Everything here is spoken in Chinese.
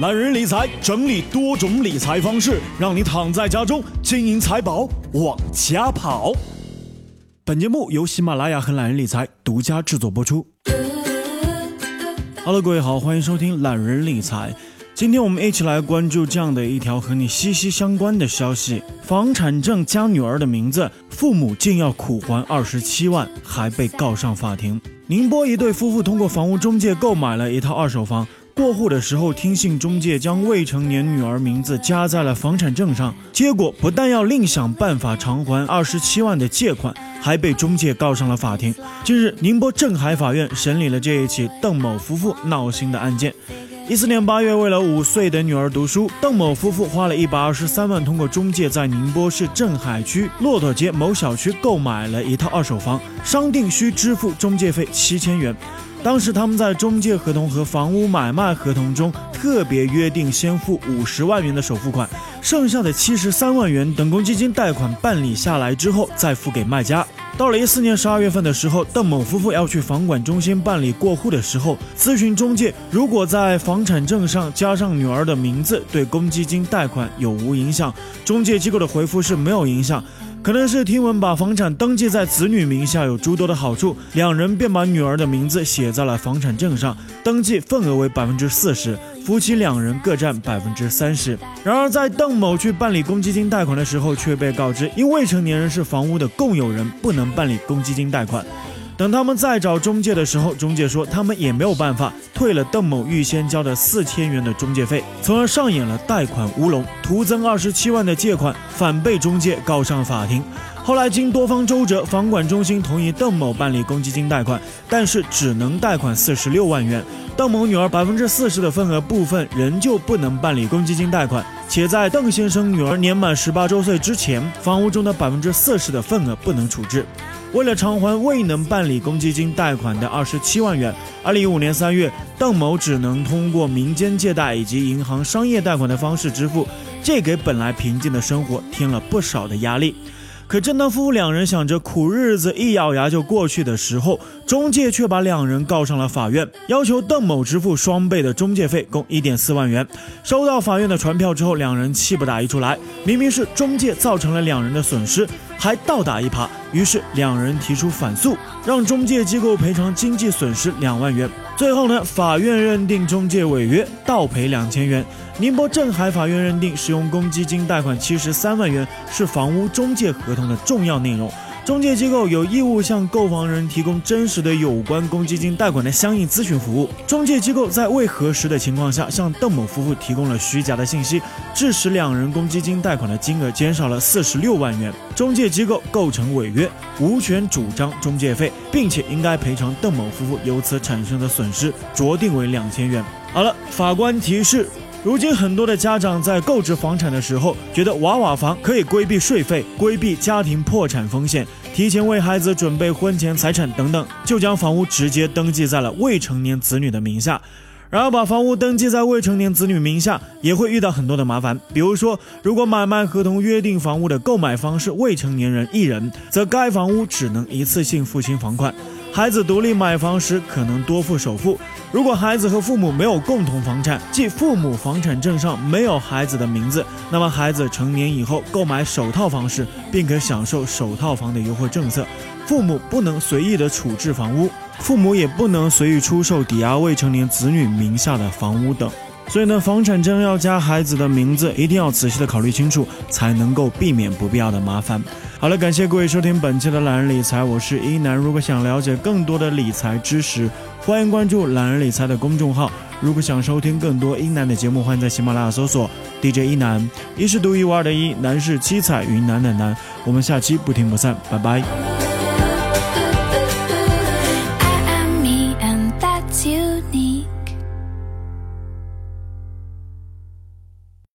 懒人理财整理多种理财方式，让你躺在家中，金银财宝往家跑。本节目由喜马拉雅和懒人理财独家制作播出。Hello，各位好，欢迎收听懒人理财。今天我们一起来关注这样的一条和你息息相关的消息：房产证加女儿的名字，父母竟要苦还二十七万，还被告上法庭。宁波一对夫妇通过房屋中介购买了一套二手房。过户的时候听信中介将未成年女儿名字加在了房产证上，结果不但要另想办法偿还二十七万的借款，还被中介告上了法庭。近日，宁波镇海法院审理了这一起邓某夫妇闹心的案件。一四年八月，为了五岁的女儿读书，邓某夫妇花了一百二十三万，通过中介在宁波市镇海区骆驼街某小区购买了一套二手房，商定需支付中介费七千元。当时他们在中介合同和房屋买卖合同中特别约定，先付五十万元的首付款，剩下的七十三万元等公积金贷款办理下来之后再付给卖家。到了一四年十二月份的时候，邓某夫妇要去房管中心办理过户的时候，咨询中介，如果在房产证上加上女儿的名字，对公积金贷款有无影响？中介机构的回复是没有影响。可能是听闻把房产登记在子女名下有诸多的好处，两人便把女儿的名字写在了房产证上，登记份额为百分之四十，夫妻两人各占百分之三十。然而，在邓某去办理公积金贷款的时候，却被告知，因未成年人是房屋的共有人，不能办理公积金贷款。等他们再找中介的时候，中介说他们也没有办法退了邓某预先交的四千元的中介费，从而上演了贷款乌龙，徒增二十七万的借款，反被中介告上法庭。后来经多方周折，房管中心同意邓某办理公积金贷款，但是只能贷款四十六万元。邓某女儿百分之四十的份额部分仍旧不能办理公积金贷款，且在邓先生女儿年满十八周岁之前，房屋中的百分之四十的份额不能处置。为了偿还未能办理公积金贷款的二十七万元，二零一五年三月，邓某只能通过民间借贷以及银行商业贷款的方式支付，这给本来平静的生活添了不少的压力。可正当夫妇两人想着苦日子一咬牙就过去的时候，中介却把两人告上了法院，要求邓某支付双倍的中介费，共一点四万元。收到法院的传票之后，两人气不打一处来，明明是中介造成了两人的损失，还倒打一耙。于是两人提出反诉，让中介机构赔偿经济损失两万元。最后呢，法院认定中介违约，倒赔两千元。宁波镇海法院认定，使用公积金贷款七十三万元是房屋中介合同的重要内容。中介机构有义务向购房人提供真实的有关公积金贷款的相应咨询服务。中介机构在未核实的情况下，向邓某夫妇提供了虚假的信息，致使两人公积金贷款的金额减少了四十六万元。中介机构构成违约，无权主张中介费，并且应该赔偿邓某夫妇由此产生的损失，酌定为两千元。好了，法官提示。如今很多的家长在购置房产的时候，觉得娃娃房可以规避税费、规避家庭破产风险，提前为孩子准备婚前财产等等，就将房屋直接登记在了未成年子女的名下。然而，把房屋登记在未成年子女名下，也会遇到很多的麻烦。比如说，如果买卖合同约定房屋的购买方是未成年人一人，则该房屋只能一次性付清房款。孩子独立买房时，可能多付首付。如果孩子和父母没有共同房产，即父母房产证上没有孩子的名字，那么孩子成年以后购买首套房时，并可享受首套房的优惠政策。父母不能随意的处置房屋，父母也不能随意出售抵押未成年子女名下的房屋等。所以呢，房产证要加孩子的名字，一定要仔细的考虑清楚，才能够避免不必要的麻烦。好了，感谢各位收听本期的懒人理财，我是一南。如果想了解更多的理财知识，欢迎关注懒人理财的公众号。如果想收听更多一南的节目，欢迎在喜马拉雅搜索 DJ 一南，一是独一无二的一，南是七彩云南的南。我们下期不听不散，拜拜。